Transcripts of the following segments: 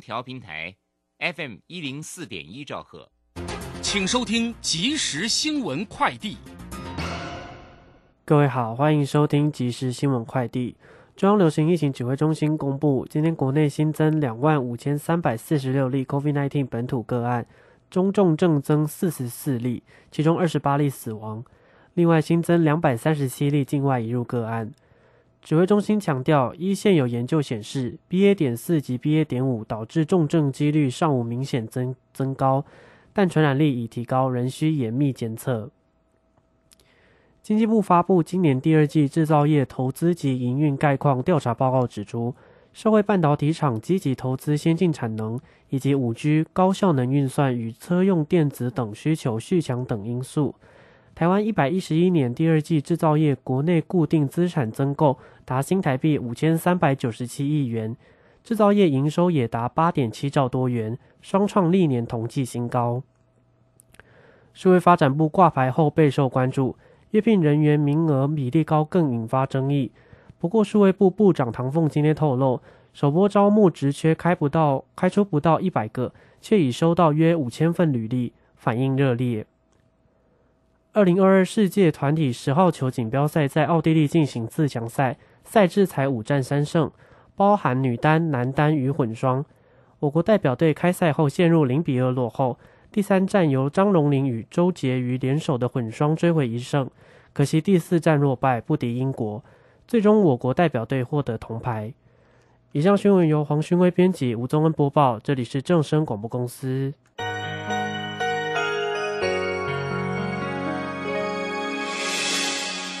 调平台 FM 一零四点一兆赫，请收听即时新闻快递。各位好，欢迎收听即时新闻快递。中央流行疫情指挥中心公布，今天国内新增两万五千三百四十六例 COVID-19 本土个案，中重症增四十四例，其中二十八例死亡。另外新增两百三十七例境外移入个案。指挥中心强调，一线有研究显示，BA. 点四及 BA. 点五导致重症几率尚无明显增增高，但传染力已提高，仍需严密监测。经济部发布今年第二季制造业投资及营运概况调查报告，指出，社会半导体厂积极投资先进产能，以及五 G 高效能运算与车用电子等需求续强等因素。台湾一百一十一年第二季制造业国内固定资产增购达新台币五千三百九十七亿元，制造业营收也达八点七兆多元，双创历年同期新高。数位发展部挂牌后备受关注，约聘人员名额比例高更引发争议。不过，数位部部长唐凤今天透露，首波招募职缺开不到开出不到一百个，却已收到约五千份履历，反应热烈。二零二二世界团体十号球锦标赛在奥地利进行四强赛，赛制才五战三胜，包含女单、男单与混双。我国代表队开赛后陷入零比二落后，第三战由张荣麟与周婕妤联手的混双追回一胜，可惜第四战落败，不敌英国，最终我国代表队获得铜牌。以上新闻由黄勋威编辑，吴宗恩播报，这里是正声广播公司。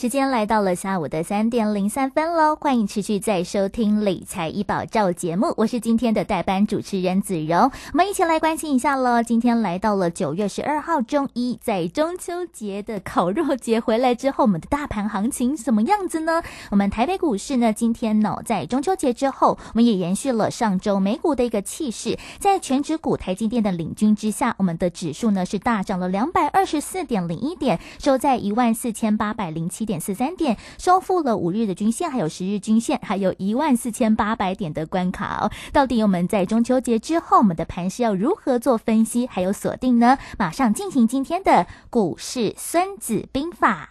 时间来到了下午的三点零三分喽，欢迎持续在收听理财医保照节目，我是今天的代班主持人子荣，我们一起来关心一下喽。今天来到了九月十二号中一，在中秋节的烤肉节回来之后，我们的大盘行情什么样子呢？我们台北股市呢，今天呢在中秋节之后，我们也延续了上周美股的一个气势，在全指股台积电的领军之下，我们的指数呢是大涨了两百二十四点零一点，收在一万四千八百零七。点四三点收复了五日的均线，还有十日均线，还有一万四千八百点的关卡哦。到底我们在中秋节之后，我们的盘是要如何做分析，还有锁定呢？马上进行今天的股市孙子兵法。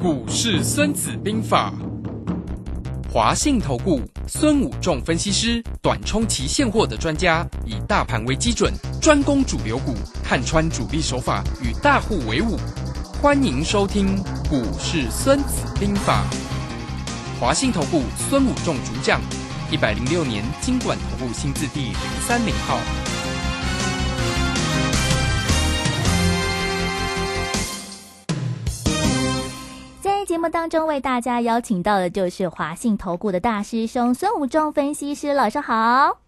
股市孙子兵法，华信投顾孙武仲分析师，短冲期现货的专家，以大盘为基准，专攻主流股，看穿主力手法，与大户为伍。欢迎收听《股市孙子兵法》，华信投顾孙武仲主讲，一百零六年经管投顾新字第零三零号。在节目当中为大家邀请到的就是华信投顾的大师兄孙武仲分析师，老师好。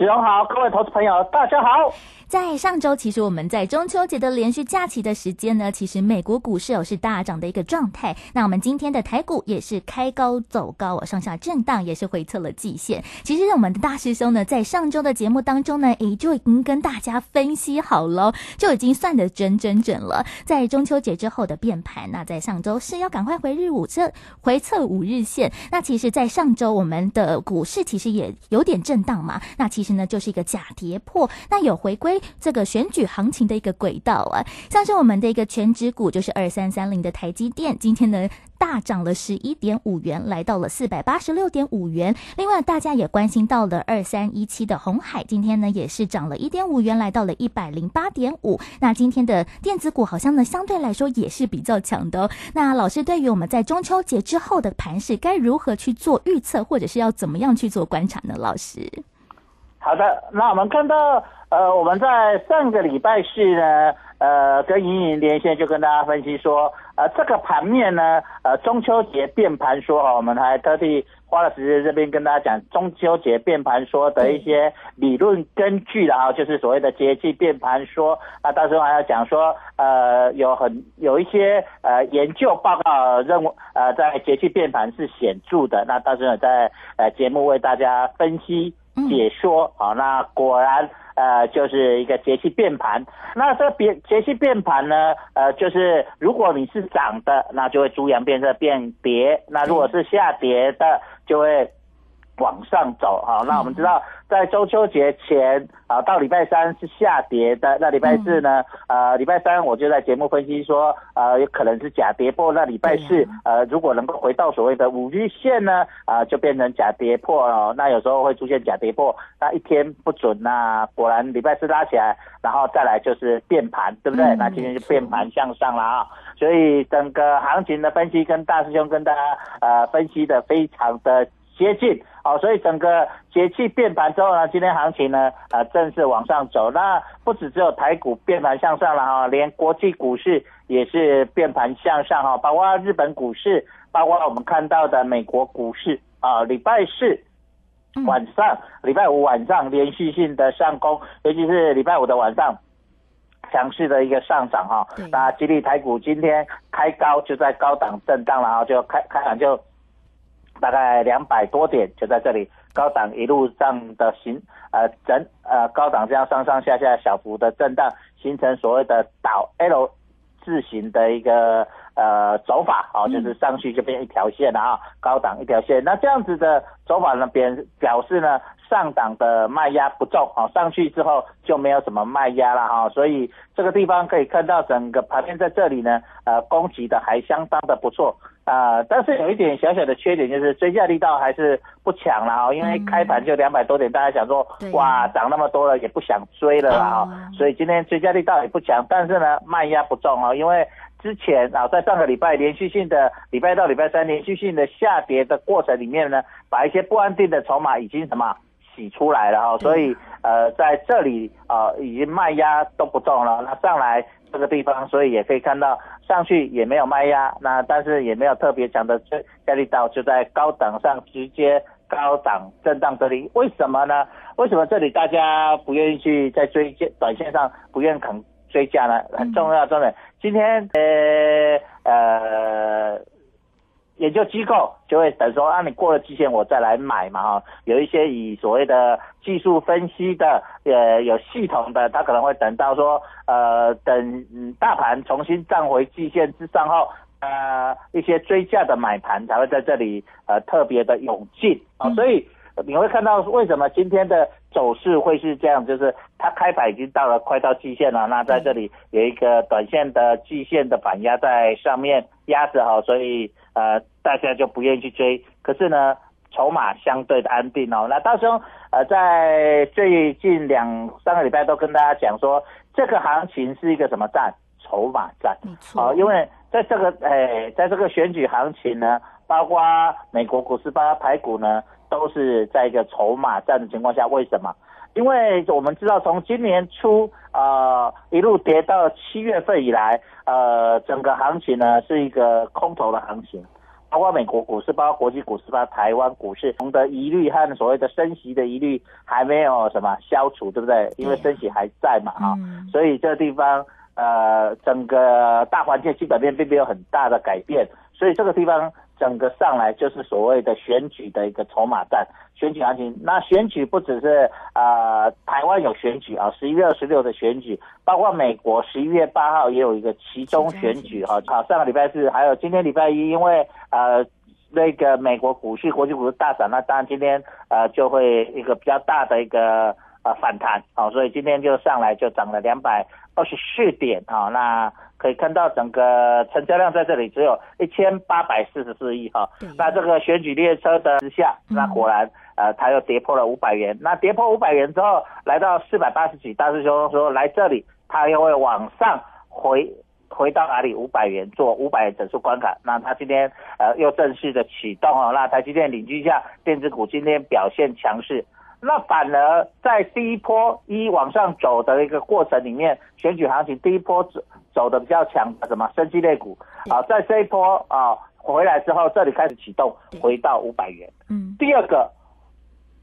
子荣好，各位投资朋友，大家好。在上周，其实我们在中秋节的连续假期的时间呢，其实美国股市有是大涨的一个状态。那我们今天的台股也是开高走高，哦，上下震荡，也是回测了季线。其实我们的大师兄呢，在上周的节目当中呢，也，就已经跟大家分析好了，就已经算得准准准了。在中秋节之后的变盘，那在上周是要赶快回日五测回测五日线。那其实，在上周我们的股市其实也有点震荡嘛，那其实呢就是一个假跌破，那有回归。这个选举行情的一个轨道啊，像是我们的一个全指股，就是二三三零的台积电，今天呢大涨了十一点五元，来到了四百八十六点五元。另外，大家也关心到了二三一七的红海，今天呢也是涨了一点五元，来到了一百零八点五。那今天的电子股好像呢相对来说也是比较强的。那老师对于我们在中秋节之后的盘势，该如何去做预测，或者是要怎么样去做观察呢？老师，好的，那我们看到。呃，我们在上个礼拜四呢，呃，跟莹莹连线就跟大家分析说，呃，这个盘面呢，呃，中秋节变盘说哈，我们还特地花了时间这边跟大家讲中秋节变盘说的一些理论根据然后就是所谓的节气变盘说，那到时候还要讲说，呃，有很有一些呃研究报告认为，呃，在节气变盘是显著的，那到时候在呃节目为大家分析解说，好，那果然。呃，就是一个节气变盘。那这变节气变盘呢，呃，就是如果你是涨的，那就会猪羊变色变跌；那如果是下跌的，就会。往上走好，那我们知道在中秋节前啊，到礼拜三是下跌的。那礼拜四呢？呃，礼拜三我就在节目分析说，呃，有可能是假跌破。那礼拜四，呃，如果能够回到所谓的五日线呢，啊，就变成假跌破了。那有时候会出现假跌破，那一天不准，那果然礼拜四拉起来，然后再来就是变盘，对不对？那今天就变盘向上了啊。所以整个行情的分析跟大师兄跟大家呃分析的非常的。接近，好，所以整个节气变盘之后呢，今天行情呢，呃，正式往上走。那不止只有台股变盘向上了哈，连国际股市也是变盘向上哈，包括日本股市，包括我们看到的美国股市啊，礼拜四晚上、礼拜五晚上连续性的上攻，尤其是礼拜五的晚上强势的一个上涨哈。那吉利台股今天开高就在高档震荡了哈，就开开盘就。大概两百多点就在这里，高档一路上的形呃整呃高档这样上上下下小幅的震荡，形成所谓的倒 L 字形的一个呃走法，哦，就是上去就变一条线了啊，高档一条线。那这样子的走法呢，表表示呢上档的卖压不重，好，上去之后就没有什么卖压了哈，所以这个地方可以看到整个盘面在这里呢，呃，攻击的还相当的不错。啊，但是有一点小小的缺点，就是追价力道还是不强了啊，因为开盘就两百多点，大家想说，哇，涨那么多了，也不想追了啊，所以今天追价力道也不强，但是呢，卖压不重啊，因为之前啊，在上个礼拜连续性的礼拜到礼拜三连续性的下跌的过程里面呢，把一些不安定的筹码已经什么洗出来了啊，所以呃，在这里啊，已经卖压都不重了，那上来。这个地方，所以也可以看到上去也没有卖压，那但是也没有特别强的追压力道，就在高档上直接高档震荡这里，为什么呢？为什么这里大家不愿意去在追短线上不愿肯追价呢？很重要，重点，今天呃呃。研究机构就会等说啊，你过了期限我再来买嘛哈。有一些以所谓的技术分析的，呃，有系统的，他可能会等到说，呃，等大盘重新站回季线之上后，呃，一些追价的买盘才会在这里呃特别的涌进啊。所以你会看到为什么今天的走势会是这样，就是它开盘已经到了快到季线了，那在这里有一个短线的季线的反压在上面压着哈，所以。呃，大家就不愿意去追，可是呢，筹码相对的安定哦。那到时候呃，在最近两三个礼拜都跟大家讲说，这个行情是一个什么战？筹码战。没错。因为在这个诶，在这个选举行情呢，包括美国股市、包括台股呢，都是在一个筹码战的情况下。为什么？因为我们知道，从今年初呃一路跌到七月份以来，呃，整个行情呢是一个空头的行情，包括美国股市，包括国际股市，包括台湾股市，我们的疑虑和所谓的升息的疑虑还没有什么消除，对不对？因为升息还在嘛，哈、嗯所以这个地方呃，整个大环境基本面并没有很大的改变，所以这个地方整个上来就是所谓的选举的一个筹码战，选举行情。那选举不只是呃台湾有选举啊，十一月二十六的选举，包括美国十一月八号也有一个其中选举哈。好，上个礼拜四还有今天礼拜一，因为呃。那个美国股市、国际股市大涨，那当然今天呃就会一个比较大的一个呃反弹啊、所以今天就上来就涨了两百二十四点啊、那可以看到整个成交量在这里只有一千八百四十四亿哈、对那这个选举列车的之下，那果然呃它又跌破了五百元，那跌破五百元之后来到四百八十几，大师兄说来这里它又会往上回。回到哪里？五百元做五百元整数关卡，那它今天呃又正式的启动哦。那台积电领军下，电子股今天表现强势。那反而在第一波一往上走的一个过程里面，选举行情第一波走走的比较强的什么生机类股啊，在这一波啊回来之后，这里开始启动回到五百元。嗯第二个，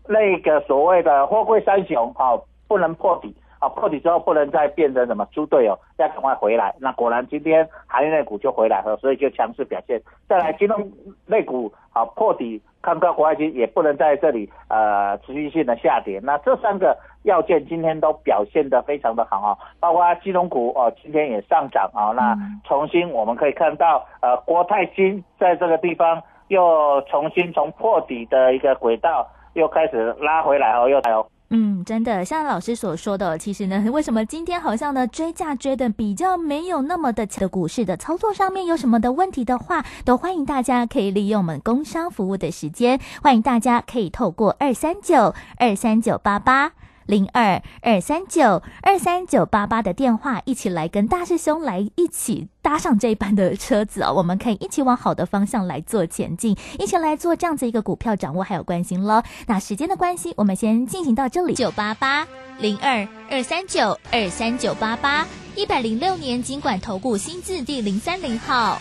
那个所谓的货柜三雄啊，不能破底啊，破底之后不能再变成什么猪队友，要赶快回来。那果然今天行业类股就回来了，所以就强势表现。再来金融类股啊破底，看到国外金也不能在这里呃持续性的下跌。那这三个要件今天都表现得非常的好啊，包括金融股哦，今天也上涨啊。那嗯重新我们可以看到呃国泰金在这个地方又重新从破底的一个轨道又开始拉回来哦，又来哦。嗯，真的，像老师所说的，其实呢，为什么今天好像呢追价追的比较没有那么的的股市的操作上面有什么的问题的话，都欢迎大家可以利用我们工商服务的时间，欢迎大家可以透过二三九二三九八八。零二二三九二三九八八的电话，一起来跟大师兄来一起搭上这一班的车子哦，我们可以一起往好的方向来做前进，一起来做这样子一个股票掌握还有关心喽。那时间的关系，我们先进行到这里。九八八零二二三九二三九八八，一百零六年经管投顾新字第零三零号。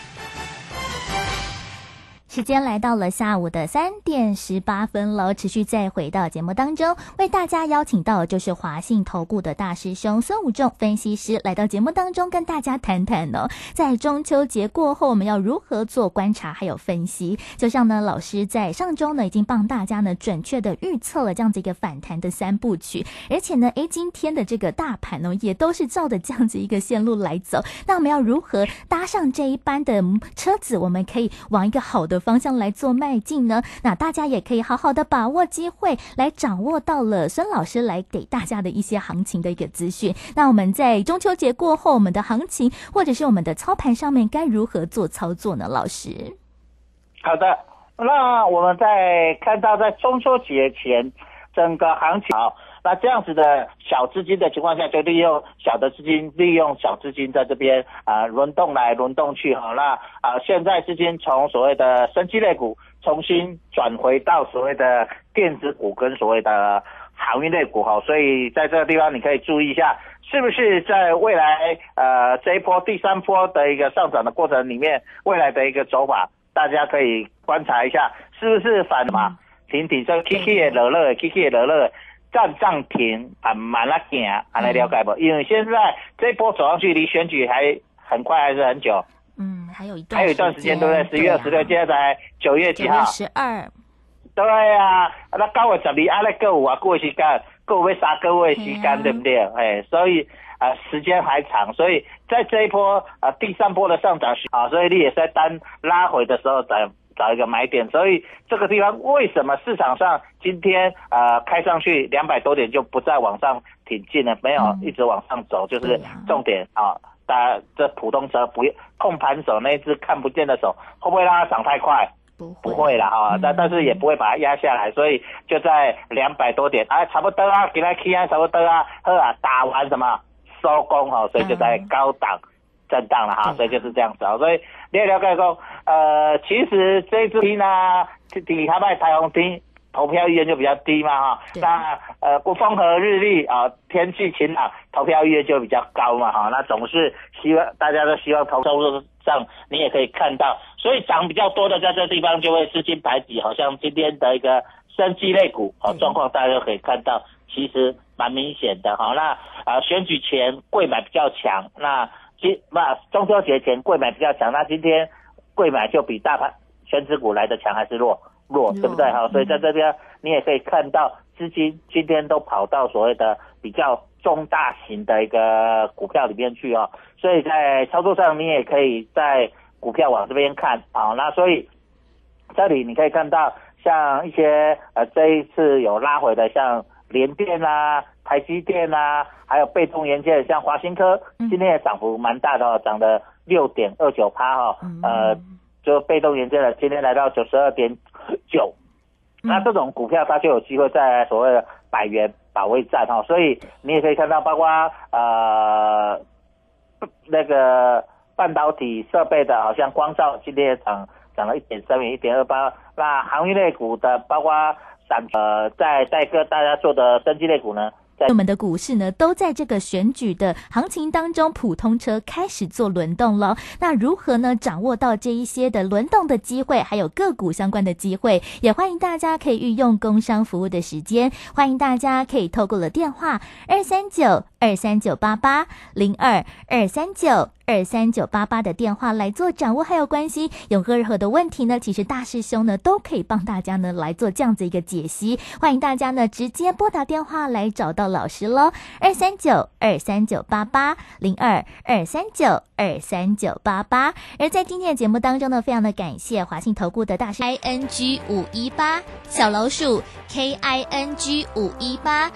时间来到了下午的三点十八分喽，持续再回到节目当中，为大家邀请到的就是华信投顾的大师兄孙武仲分析师来到节目当中，跟大家谈谈哦，在中秋节过后，我们要如何做观察还有分析？就像呢，老师在上周呢已经帮大家呢准确的预测了这样子一个反弹的三部曲，而且呢，诶，今天的这个大盘呢也都是照着这样子一个线路来走。那我们要如何搭上这一班的车子？我们可以往一个好的方向来做迈进呢？那大家也可以好好的把握机会，来掌握到了孙老师来给大家的一些行情的一个资讯。那我们在中秋节过后，我们的行情或者是我们的操盘上面该如何做操作呢？老师，好的，那我们在看到在中秋节前整个行情好，那这样子的小资金的情况下，就利用小的资金，利用小资金在这边啊、呃轮动来轮动去哈。那啊、呃现在资金从所谓的生机类股重新转回到所谓的电子股跟所谓的航运类股哈，所以在这个地方你可以注意一下，是不是在未来呃这一波第三波的一个上涨的过程里面，未来的一个走法，大家可以观察一下，是不是反嘛？停停，这 K K 的落落，K K 的落落，站涨停，慢慢来行，安来了解不？因为现在这一波走上去，离选举还很快，还是很久，嗯，还有一段还有一段时间，对不对？十月二十六，现在才九月几号月？十二，对啊，那九月十二，啊，那各有啊，过时间，各有要三个月的时对啊间，对不对？哎，所以啊、呃时间还长，所以在这一波啊、呃第三波的上涨时啊，所以你也在单拉回的时候找找一个买点，所以这个地方为什么市场上今天呃开上去两百多点就不再往上挺进了，没有嗯一直往上走，就是重点啊。大家这普通车不控盘手那只看不见的手，会不会让它涨太快？不不会了哈，嗯但但是也不会把它压下来，所以就在两百多点，啊，差不多啊，给它 K 啊，差不多啊，呵啊，打完什么收工哈，所以就在高档震荡了哈，所以就是这样子啊，所以你也了解说，呃，其实这一支呢，底下卖彩虹厅投票意愿就比较低嘛哈。那呃，过风和日丽啊，天气晴朗，投票意愿就比较高嘛哈。那总是希望大家都希望投收入上，你也可以看到，所以涨比较多的在这地方就会资金排挤，好像今天的一个生机类股哦嗯状况，大家都可以看到，其实蛮明显的哈。那啊、选举前贵买比较强，那今那中秋节前贵买比较强，那今天贵买就比大盘全指股来的强还是弱？弱，对不对？哈，所以在这边你也可以看到资金今天都跑到所谓的比较中大型的一个股票里面去哦，所以在操作上你也可以在股票往这边看啊、那所以这里你可以看到像一些呃这一次有拉回的像联电啊、台积电啊，还有被动元件像华新科，嗯。今天也涨幅蛮大的哦，涨了六点二九趴哈，嗯。呃，就被动元件的今天来到九十二点九，嗯。那这种股票它就有机会在所谓的百元保卫战哈，所以你也可以看到，包括呃那个半导体设备的，好像光照今天也涨涨了一点三元、一点二八。那航运类股的，包括散呃在在各大家做的升级类股呢，在我们的股市呢，都在这个选举的行情当中，普通车开始做轮动了。那如何呢？掌握到这一些的轮动的机会，还有个股相关的机会，也欢迎大家可以运用工商服务的时间，欢迎大家可以透过了电话二三九二三九八八零二二三九。二三九八八的电话来做掌握，还有关系有任何的问题呢？其实大师兄呢都可以帮大家呢来做这样子一个解析，欢迎大家呢直接拨打电话来找到老师喽，二三九二三九八八零二二三九二三九八八。而在今天的节目当中呢，非常的感谢华信投顾的大师 I N G 五一八小老鼠 K I N G 五一八